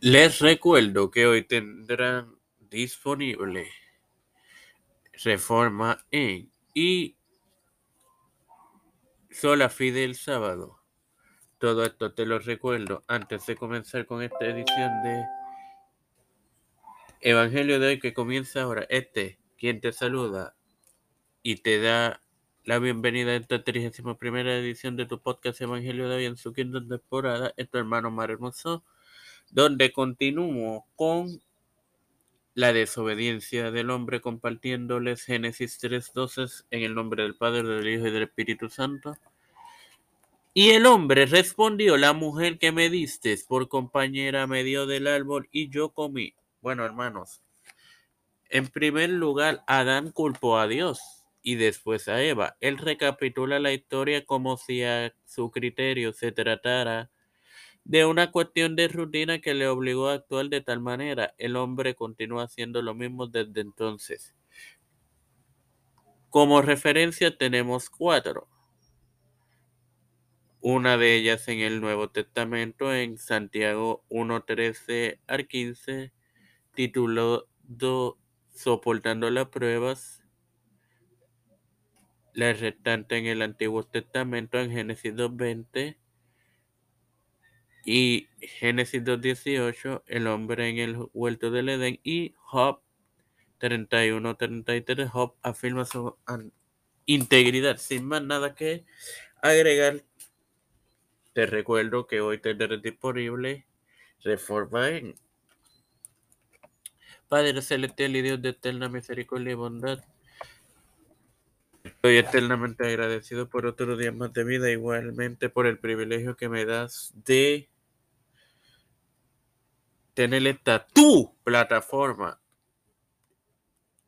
Les recuerdo que hoy tendrán disponible Reforma en y Sola Fide el sábado. Todo esto te lo recuerdo antes de comenzar con esta edición de Evangelio de hoy que comienza ahora. Este, quien te saluda y te da la bienvenida a esta 31 edición de tu podcast Evangelio de hoy en su quinta temporada, es tu hermano Mar Hermoso, donde continúo con la desobediencia del hombre compartiéndoles Génesis 3.12 en el nombre del Padre, del Hijo y del Espíritu Santo. Y el hombre respondió, la mujer que me diste por compañera me dio del árbol y yo comí. Bueno, hermanos, en primer lugar, Adán culpó a Dios y después a Eva. Él recapitula la historia como si a su criterio se tratara de una cuestión de rutina que le obligó a actuar de tal manera. El hombre continúa haciendo lo mismo desde entonces. Como referencia tenemos cuatro. Una de ellas en el Nuevo Testamento, en Santiago 1.13 al 15, titulado Soportando las pruebas. La restante en el Antiguo Testamento, en Génesis 2.20 y Génesis 2.18, el hombre en el huerto del Edén y Job 31-33, Job afirma su integridad. Sin más nada que agregar, te recuerdo que hoy tendré disponible Reforma en Padre Celestial y Dios de eterna misericordia y bondad. Estoy eternamente agradecido por otro día más de vida, igualmente por el privilegio que me das de tener esta tu plataforma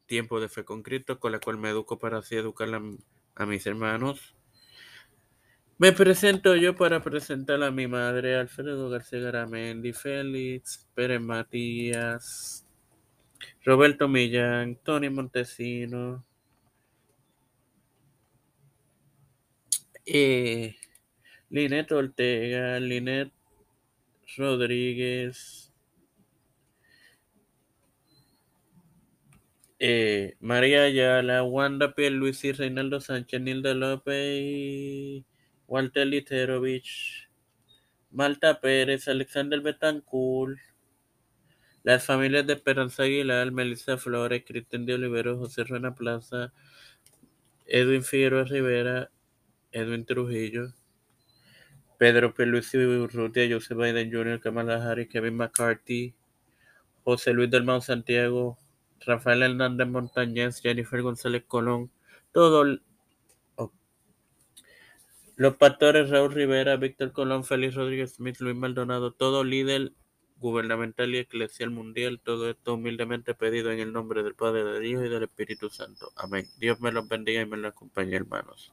Tiempo de Fe con Cristo, con la cual me educo para así educar a, mis hermanos. Me presento yo para presentar a mi madre, Alfredo García Garamendi, Félix, Pérez Matías, Roberto Millán, Tony Montesino, eh, Linet Ortega, Linet Rodríguez, eh, María Ayala, Wanda Pierluisi, Reinaldo Sánchez, Nilda López, Walter Literovich, Malta Pérez, Alexander Betancourt, las familias de Esperanza Aguilar, Melissa Flores, Cristian de Olivero, José Ruena Plaza, Edwin Figueroa Rivera, Edwin Trujillo, Pedro Pelusi Urrutia, Joseph Biden Jr., Kamala Harris, Kevin McCarthy, José Luis del Mau Santiago, Rafael Hernández Montañez, Jennifer González Colón, todos los pastores Raúl Rivera, Víctor Colón, Félix Rodríguez Smith, Luis Maldonado, todo líder gubernamental y eclesial mundial, todo esto humildemente pedido en el nombre del Padre, de Dios y del Espíritu Santo. Amén. Dios me los bendiga y me los acompañe, hermanos.